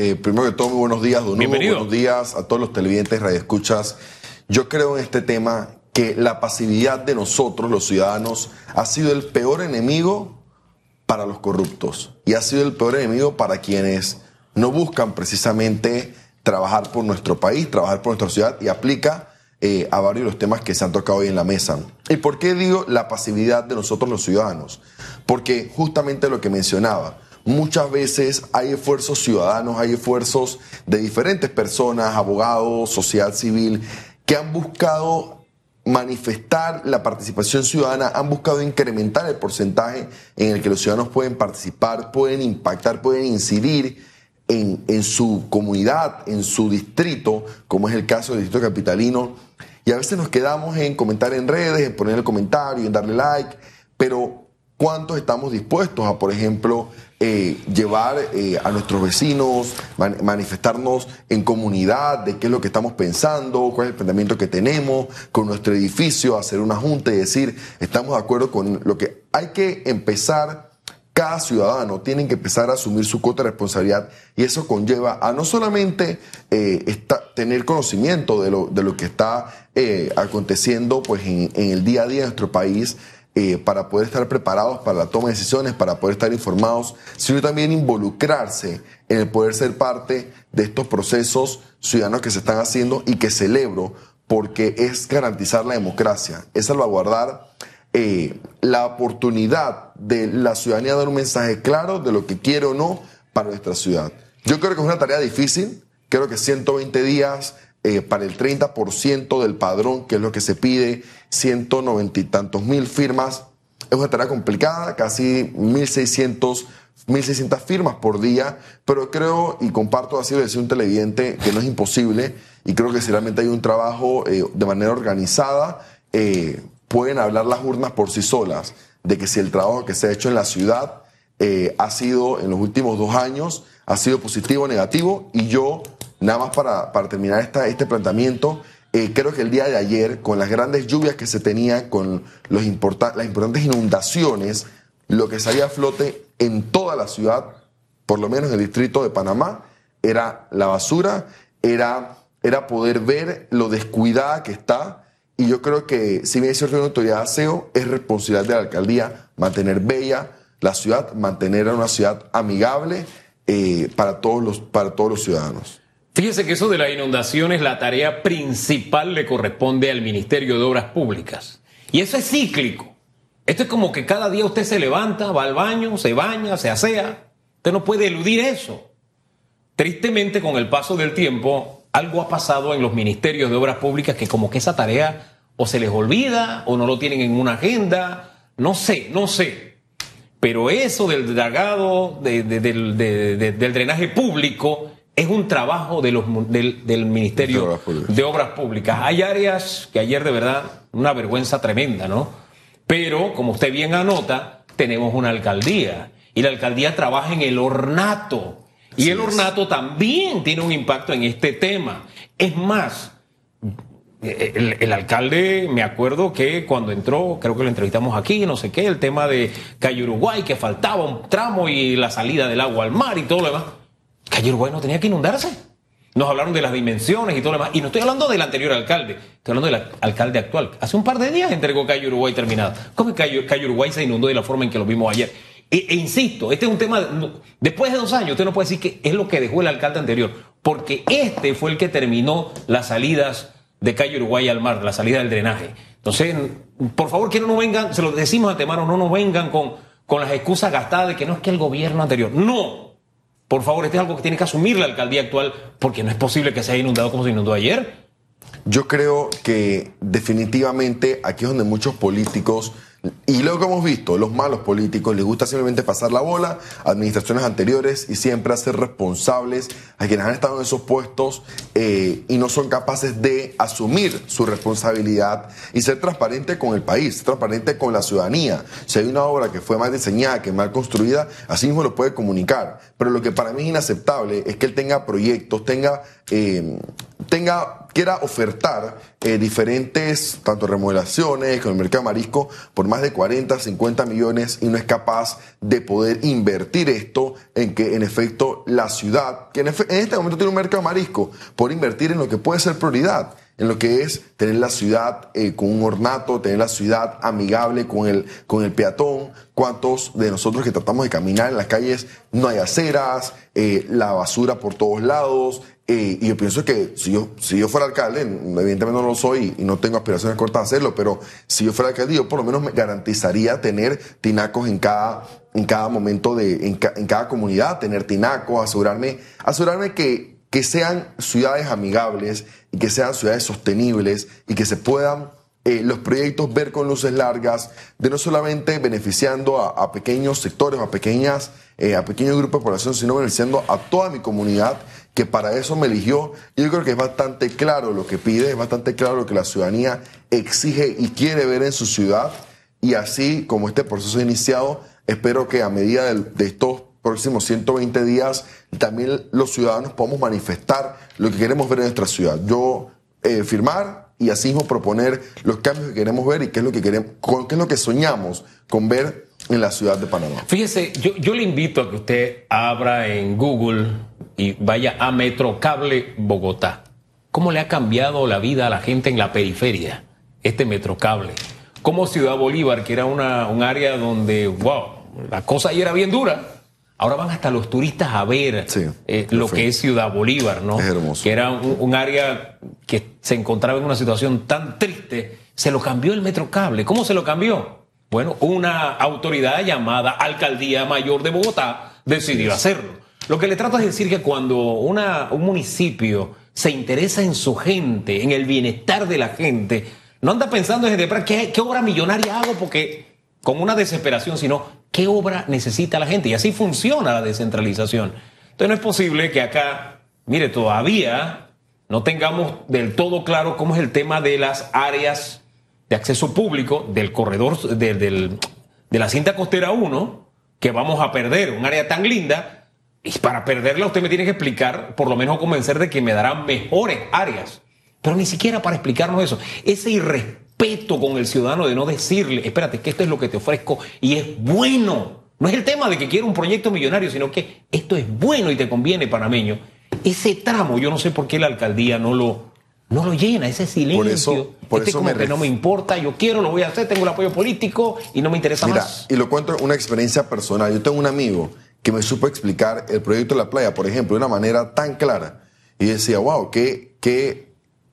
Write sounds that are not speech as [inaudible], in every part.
Eh, primero que todo, muy buenos días, Don Hugo. Bienvenido. Buenos días a todos los televidentes, radioescuchas. Yo creo en este tema que la pasividad de nosotros, los ciudadanos, ha sido el peor enemigo para los corruptos y ha sido el peor enemigo para quienes no buscan precisamente trabajar por nuestro país, trabajar por nuestra ciudad y aplica eh, a varios de los temas que se han tocado hoy en la mesa. ¿Y por qué digo la pasividad de nosotros los ciudadanos? Porque justamente lo que mencionaba, muchas veces hay esfuerzos ciudadanos, hay esfuerzos de diferentes personas, abogados, sociedad civil, que han buscado manifestar la participación ciudadana, han buscado incrementar el porcentaje en el que los ciudadanos pueden participar, pueden impactar, pueden incidir en, en su comunidad, en su distrito, como es el caso del distrito capitalino. Y a veces nos quedamos en comentar en redes, en poner el comentario, en darle like, pero ¿cuántos estamos dispuestos a, por ejemplo, eh, llevar eh, a nuestros vecinos, man- manifestarnos en comunidad de qué es lo que estamos pensando, cuál es el planteamiento que tenemos con nuestro edificio, hacer una junta y decir, estamos de acuerdo con lo que hay que empezar. Cada ciudadano tiene que empezar a asumir su cuota de responsabilidad y eso conlleva a no solamente eh, tener conocimiento de lo, de lo que está aconteciendo pues, en el día a día de nuestro país eh, para poder estar preparados para la toma de decisiones, para poder estar informados, sino también involucrarse en el poder ser parte de estos procesos ciudadanos que se están haciendo y que celebro porque es garantizar la democracia, es salvaguardar eh, la oportunidad de la ciudadanía dar un mensaje claro de lo que quiere o no para nuestra ciudad. Yo creo que es una tarea difícil, creo que 120 días eh, para el 30% del padrón, que es lo que se pide, 190 y tantos mil firmas, es una tarea complicada, casi 1.600 1.600 firmas por día, pero creo y comparto así lo decía un televidente que no es imposible y creo que si realmente hay un trabajo eh, de manera organizada, eh, pueden hablar las urnas por sí solas de que si el trabajo que se ha hecho en la ciudad eh, ha sido en los últimos dos años, ha sido positivo o negativo y yo, nada más para, para terminar esta, este planteamiento, eh, creo que el día de ayer, con las grandes lluvias que se tenían, con los las importantes inundaciones, lo que salía a flote en toda la ciudad, por lo menos en el distrito de Panamá, era la basura, era, era poder ver lo descuidada que está. Y yo creo que, si bien es cierto una autoridad de aseo, es responsabilidad de la alcaldía mantener bella la ciudad, mantener a una ciudad amigable eh, para, todos los, para todos los ciudadanos. Fíjese que eso de la inundación es la tarea principal le corresponde al Ministerio de Obras Públicas. Y eso es cíclico. Esto es como que cada día usted se levanta, va al baño, se baña, se asea. Usted no puede eludir eso. Tristemente, con el paso del tiempo, algo ha pasado en los ministerios de obras públicas que como que esa tarea o se les olvida o no lo tienen en una agenda. No sé, no sé. Pero eso del dragado, de- de- del, de- de- del drenaje público, es un trabajo de los, del, del Ministerio De Obras Públicas. de Obras Públicas. Hay áreas que ayer de verdad, una vergüenza tremenda, ¿no? Pero, como usted bien anota, tenemos una alcaldía. Y la alcaldía trabaja en el ornato. Y Así el es. ornato también tiene un impacto en este tema. Es más, el, el alcalde, me acuerdo que cuando entró, creo que lo entrevistamos aquí, no sé qué, el tema de Calle Uruguay, que faltaba un tramo y la salida del agua al mar y todo lo demás. Calle Uruguay no tenía que inundarse. Nos hablaron de las dimensiones y todo lo demás. Y no estoy hablando del anterior alcalde, estoy hablando del al- alcalde actual. Hace un par de días entregó Calle Uruguay terminado. ¿Cómo es que Calle, Uruguay se inundó de la forma en que lo vimos ayer? E, e insisto, este es un tema, después de dos años, usted no puede decir que es lo que dejó el alcalde anterior, porque este fue el que terminó las salidas de Calle Uruguay al mar, la salida del drenaje. Entonces, por favor, que no nos vengan, se lo decimos de antemano, no nos vengan con, con las excusas gastadas de que no es que el gobierno anterior. No, por favor, este es algo que tiene que asumir la alcaldía actual, porque no es posible que se haya inundado como se inundó ayer. Yo creo que definitivamente aquí es donde muchos políticos, y lo que hemos visto, los malos políticos, les gusta simplemente pasar la bola a administraciones anteriores y siempre hacer responsables a quienes han estado en esos puestos eh, y no son capaces de asumir su responsabilidad y ser transparente con el país, ser transparente con la ciudadanía. Si hay una obra que fue mal diseñada, que mal construida, así mismo lo puede comunicar. Pero lo que para mí es inaceptable es que él tenga proyectos, tenga... eh, tenga quiera ofertar eh, diferentes, tanto remodelaciones con el mercado marisco, por más de 40, 50 millones y no es capaz de poder invertir esto en que en efecto la ciudad, que en, este momento tiene un mercado marisco, por invertir en lo que puede ser prioridad en lo que es tener la ciudad eh, con un ornato, tener la ciudad amigable con el, con el peatón. ¿Cuántos de nosotros que tratamos de caminar en las calles no hay aceras, eh, la basura por todos lados? Y yo pienso que si yo, si yo fuera alcalde, evidentemente no lo soy y no tengo aspiraciones cortas a hacerlo, pero si yo fuera alcalde, yo por lo menos me garantizaría tener tinacos en cada, en cada momento de, en, en cada comunidad, tener tinacos, asegurarme, asegurarme que que sean ciudades amigables y que sean ciudades sostenibles y que se puedan eh, los proyectos ver con luces largas, de no solamente beneficiando a, pequeños sectores, a pequeñas, eh, a pequeños grupos de población, sino beneficiando a toda mi comunidad que para eso me eligió. Yo creo que es bastante claro lo que pide, es bastante claro lo que la ciudadanía exige y quiere ver en su ciudad. Y así como este proceso ha iniciado, espero que a medida de estos próximos 120 días también los ciudadanos podamos manifestar lo que queremos ver en nuestra ciudad. Yo eh, firmar y así mismo proponer los cambios que queremos ver y qué es lo que queremos, qué es lo que soñamos con ver en la ciudad de Panamá. Fíjese, yo, yo le invito a que usted abra en Google y vaya a Metrocable Bogotá. ¿Cómo le ha cambiado la vida a la gente en la periferia este Metrocable? Como Ciudad Bolívar, que era una, un área donde, wow, la cosa ahí era bien dura Ahora van hasta los turistas a ver eh, lo que es Ciudad Bolívar, ¿no? Es hermoso. Que era un, área que se encontraba en una situación tan triste. Se lo cambió el Metrocable. ¿Cómo se lo cambió? Bueno, una autoridad llamada Alcaldía Mayor de Bogotá decidió hacerlo. Lo que le trato es decir que cuando una, un municipio se interesa en su gente, en el bienestar de la gente, no anda pensando desde ¿qué, qué obra millonaria hago porque con una desesperación, sino qué obra necesita la gente. Y así funciona la descentralización. Entonces no es posible que acá, mire, todavía no tengamos del todo claro cómo es el tema de las áreas de acceso público del corredor de, la cinta costera 1, que vamos a perder, un área tan linda, y para perderla usted me tiene que explicar, por lo menos convencer de que me darán mejores áreas. Pero ni siquiera para explicarnos eso. Ese irrespeto respeto con el ciudadano de no decirle, espérate, que esto es lo que te ofrezco y es bueno. No es el tema de que quiero un proyecto millonario, sino que esto es bueno y te conviene, panameño. Ese tramo, yo no sé por qué la alcaldía no lo, no lo llena, ese silencio. Por eso, por este eso como que no me importa, yo quiero, lo voy a hacer, tengo el apoyo político y no me interesa Mira, más. Y lo cuento una experiencia personal. Yo tengo un amigo que me supo explicar el proyecto de la playa, por ejemplo, de una manera tan clara. Y decía, wow, qué, qué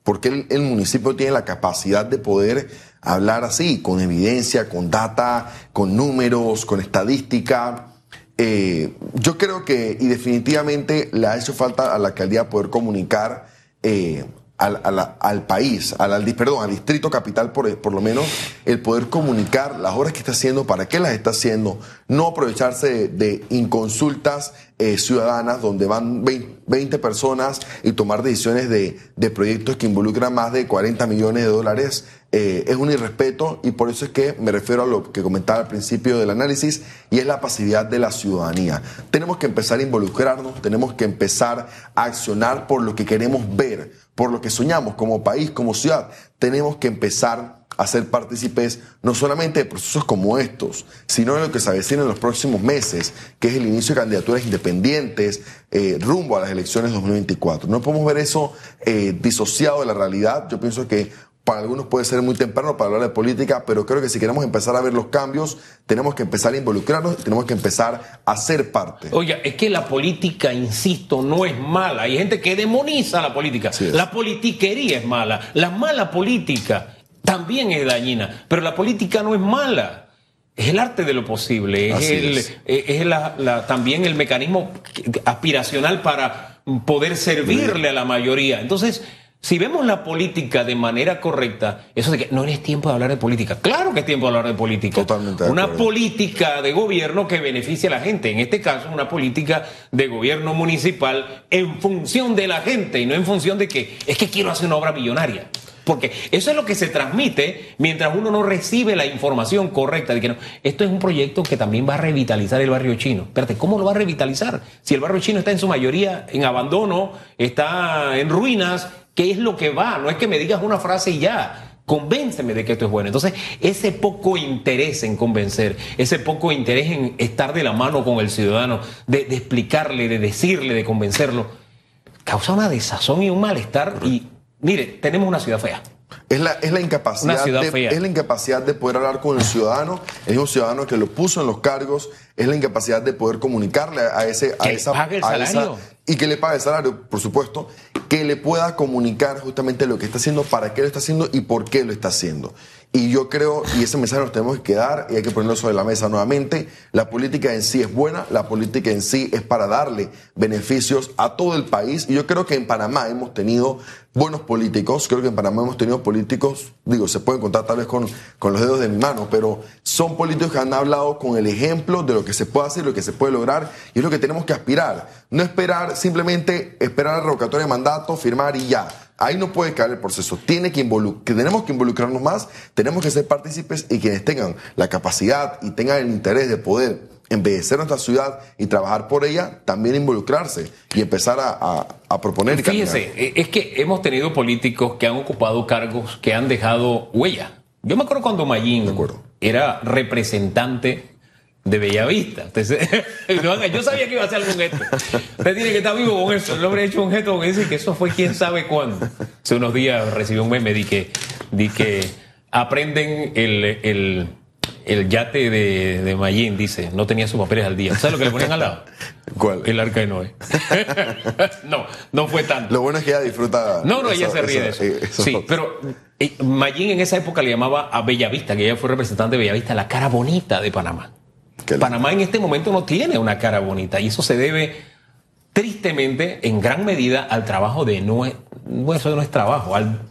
porque el, municipio tiene la capacidad de poder hablar así, con evidencia, con data, con números, con estadística. Eh, yo creo que, y definitivamente le ha hecho falta a la alcaldía poder comunicar eh, al, al, país, al, perdón, al distrito capital por, por lo menos, el poder comunicar las horas que está haciendo, para qué las está haciendo, no aprovecharse de, inconsultas eh, ciudadanas donde van 20, personas y tomar decisiones de, de, proyectos que involucran más de 40 millones de dólares. Eh, es un irrespeto y por eso es que me refiero a lo que comentaba al principio del análisis y es la pasividad de la ciudadanía. Tenemos que empezar a involucrarnos, tenemos que empezar a accionar por lo que queremos ver por lo que soñamos como país, como ciudad, tenemos que empezar a ser partícipes no solamente de procesos como estos, sino de lo que se avecina en los próximos meses, que es el inicio de candidaturas independientes eh, rumbo a las elecciones 2024. No podemos ver eso eh, disociado de la realidad. Yo pienso que para algunos puede ser muy temprano para hablar de política, pero creo que si queremos empezar a ver los cambios, tenemos que empezar a involucrarnos, tenemos que empezar a ser parte. Oye, es que la política, insisto, no es mala. Hay gente que demoniza la política. La politiquería es mala. La mala política también es dañina, pero la política no es mala. Es el arte de lo posible, es, eh, también el mecanismo aspiracional para poder servirle a la mayoría. Entonces, si vemos la política de manera correcta, eso de que no es tiempo de hablar de política. Claro que es tiempo de hablar de política. Totalmente. una política de gobierno que beneficie a la gente. En este caso, una política de gobierno municipal en función de la gente y no en función de que es que quiero hacer una obra millonaria. Porque eso es lo que se transmite mientras uno no recibe la información correcta de que no, esto es un proyecto que también va a revitalizar el barrio chino. Espérate, ¿cómo lo va a revitalizar? Si el barrio chino está en su mayoría en abandono, está en ruinas, ¿Qué es lo que va? No es que me digas una frase y ya. Convénceme de que esto es bueno. Entonces, ese poco interés en convencer, ese poco interés en estar de la mano con el ciudadano, de, explicarle, de decirle, de convencerlo, causa una desazón y un malestar. Y mire, tenemos una ciudad fea. Es la, es la incapacidad de, es la incapacidad de poder hablar con el ciudadano, es un ciudadano que lo puso en los cargos, es la incapacidad de poder comunicarle a ese a esa, el salario. Y que le pague el salario, por supuesto, que le pueda comunicar justamente lo que está haciendo, para qué lo está haciendo y por qué lo está haciendo. Y yo creo, y ese mensaje nos tenemos que quedar y hay que ponerlo sobre la mesa nuevamente, la política en sí es buena, la política en sí es para darle beneficios a todo el país. Y yo creo que en Panamá hemos tenido buenos políticos, creo que en Panamá hemos tenido políticos, digo, se pueden contar tal vez con, con los dedos de mi mano, pero son políticos que han hablado con el ejemplo de lo que se puede hacer, lo que se puede lograr, y es lo que tenemos que aspirar. No esperar, simplemente esperar la revocatoria de mandato, firmar y ya Ahí no puede caer el proceso. Tiene que, tenemos que involucrarnos más, tenemos que ser partícipes y quienes tengan la capacidad y tengan el interés de poder embellecer nuestra ciudad y trabajar por ella, también involucrarse y empezar a, a, proponer. Fíjese, eh, es que hemos tenido políticos que han ocupado cargos que han dejado huella. Yo me acuerdo cuando Mayín era representante de Bellavista. [laughs] yo sabía que iba a hacer algún gesto. Usted tiene que estar vivo con eso. El hombre ha hecho un gesto que dice que eso fue quién sabe cuándo. Hace unos días recibí un meme di que, di que aprenden el, el, yate de, de Mayín, dice, no tenía sus papeles al día. ¿Sabes lo que le ponían al lado? ¿Cuál? El arca de Noé. [laughs] no, no fue tanto. Lo bueno es que ella disfruta. No, no, ella se ríe de eso. Sí, pero eh, Mayín en esa época le llamaba a Bellavista, que ella fue representante de Bellavista, la cara bonita de Panamá. Panamá en este momento no tiene una cara bonita y eso se debe tristemente en gran medida al trabajo de no, bueno, eso no es trabajo, al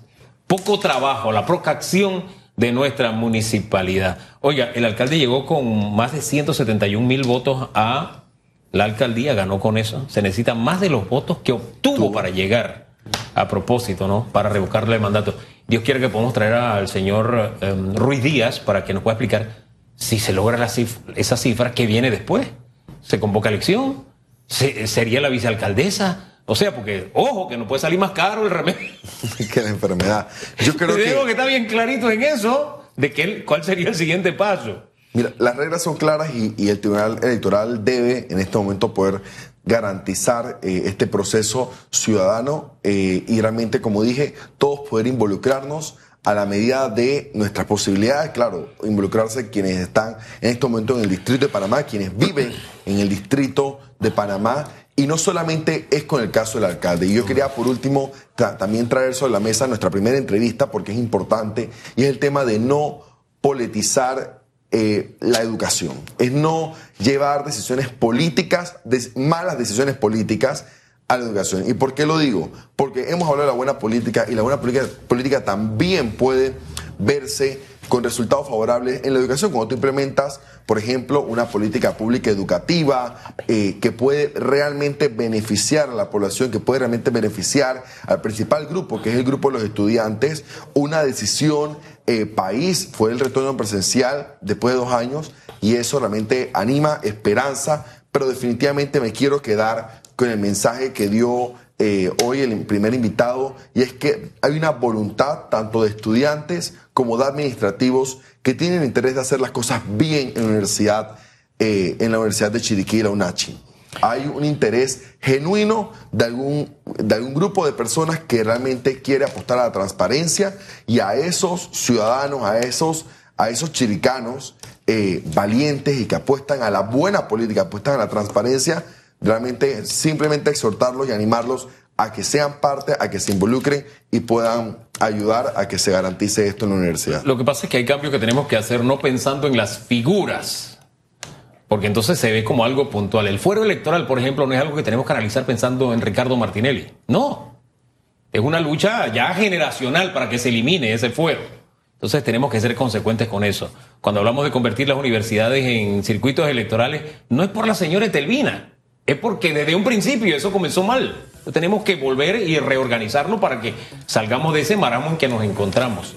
poco trabajo, la poca acción de nuestra municipalidad. Oiga, el alcalde llegó con más de 171 mil votos a la alcaldía, ganó con eso. Se necesitan más de los votos que obtuvo para llegar a propósito, ¿no? Para revocarle el mandato. Dios quiere que podamos traer al señor em, Ruiz Díaz para que nos pueda explicar si se logra la esa cifra, ¿qué viene después? ¿Se convoca elección? ¿Sería la vicealcaldesa? O sea, porque, ojo, que no puede salir más caro el remedio. [laughs] que la enfermedad. Yo [laughs] creo que... Digo que está bien clarito en eso, de que cuál sería el siguiente paso. Mira, las reglas son claras y, el Tribunal Electoral debe en este momento poder garantizar eh, este proceso ciudadano eh, y realmente, como dije, todos poder involucrarnos a la medida de nuestras posibilidades, claro, involucrarse quienes están en este momento en el distrito de Panamá, quienes viven en el distrito de Panamá, y no solamente es con el caso del alcalde. Y yo quería, por último, también traer sobre la mesa nuestra primera entrevista, porque es importante, y es el tema de no politizar eh, la educación, es no llevar decisiones políticas, malas decisiones políticas, a la educación. ¿Y por qué lo digo? Porque hemos hablado de la buena política y la buena política, política también puede verse con resultados favorables en la educación. Cuando tú implementas, por ejemplo, una política pública educativa eh, que puede realmente beneficiar a la población, que puede realmente beneficiar al principal grupo, que es el grupo de los estudiantes, una decisión eh, país fue el retorno presencial después de dos años y eso realmente anima esperanza, pero definitivamente me quiero quedar con el mensaje que dio eh, hoy el primer invitado, y es que hay una voluntad tanto de estudiantes como de administrativos que tienen interés de hacer las cosas bien en la universidad, eh, en la Universidad de Chiriquí, la UNACHI. Hay un interés genuino de algún, de algún grupo de personas que realmente quiere apostar a la transparencia y a esos ciudadanos, a esos, a esos chiricanos eh, valientes y que apuestan a la buena política, apuestan a la transparencia, realmente simplemente exhortarlos y animarlos a que sean parte, a que se involucren y puedan ayudar a que se garantice esto en la universidad. Lo que pasa es que hay cambios que tenemos que hacer no pensando en las figuras, porque entonces se ve como algo puntual. El fuero electoral, por ejemplo, no es algo que tenemos que analizar pensando en Ricardo Martinelli. No. Es una lucha ya generacional para que se elimine ese fuero. Entonces tenemos que ser consecuentes con eso. Cuando hablamos de convertir las universidades en circuitos electorales, no es por la señora Etelvina es porque desde un principio eso comenzó mal. Tenemos que volver y reorganizarlo para que salgamos de ese maramo en que nos encontramos.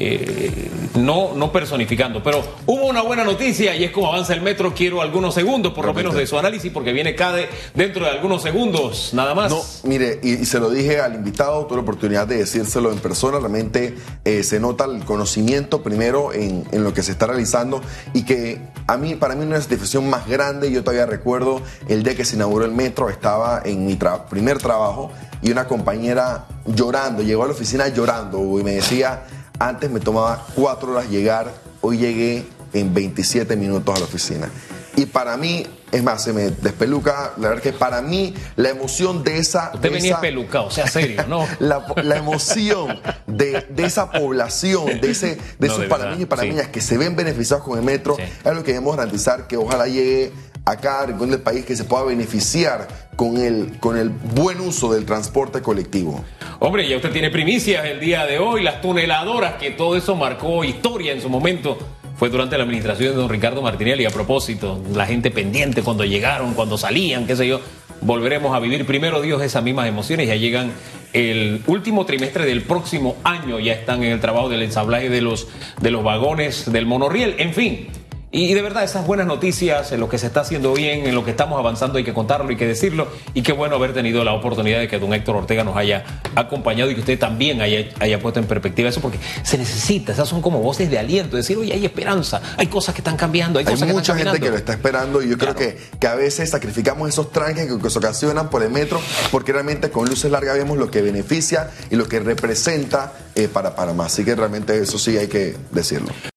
Eh, no, no personificando. Pero hubo una buena noticia y es como avanza el metro. Quiero algunos segundos, por lo menos, de su análisis, porque viene CADE dentro de algunos segundos, nada más. No, mire, y, se lo dije al invitado, tuve la oportunidad de decírselo en persona. Realmente eh, se nota el conocimiento primero en, en, lo que se está realizando y que a mí, para mí, una satisfacción más grande. Yo todavía recuerdo el día que se inauguró el metro, estaba en mi primer trabajo y una compañera llorando, llegó a la oficina llorando y me decía antes me tomaba cuatro horas llegar, hoy llegué en 27 minutos a la oficina. Y para mí, es más, se me despeluca, la verdad que para mí la emoción de esa... Usted venía esa, pelucado, sea serio, ¿no? [laughs] la, la emoción de, de, esa población, de, ese, de no, esos de panameños y panameñas sí. que se ven beneficiados con el metro, sí. es lo que debemos garantizar, que ojalá llegue a cada rincón del país que se pueda beneficiar con el, con el buen uso del transporte colectivo. Hombre, ya usted tiene primicias el día de hoy, las tuneladoras, que todo eso marcó historia en su momento. Fue durante la administración de don Ricardo Martinelli. A propósito, la gente pendiente cuando llegaron, cuando salían, qué sé yo. Volveremos a vivir primero, Dios, esas mismas emociones. Ya llegan el último trimestre del próximo año. Ya están en el trabajo del ensamblaje de los, de los vagones del monorriel. En fin, y de verdad, esas buenas noticias, en lo que se está haciendo bien, en lo que estamos avanzando, hay que contarlo, hay que decirlo. Y qué bueno haber tenido la oportunidad de que don Héctor Ortega nos haya acompañado y que usted también haya, haya puesto en perspectiva eso, porque se necesita, esas son como voces de aliento, decir, oye, hay esperanza, hay cosas que están cambiando, hay, hay cosas mucha que están gente que lo está esperando y yo claro. creo que, que a veces sacrificamos esos tranques que se ocasionan por el metro, porque realmente con luces largas vemos lo que beneficia y lo que representa eh, para Panamá. Así que realmente eso sí hay que decirlo.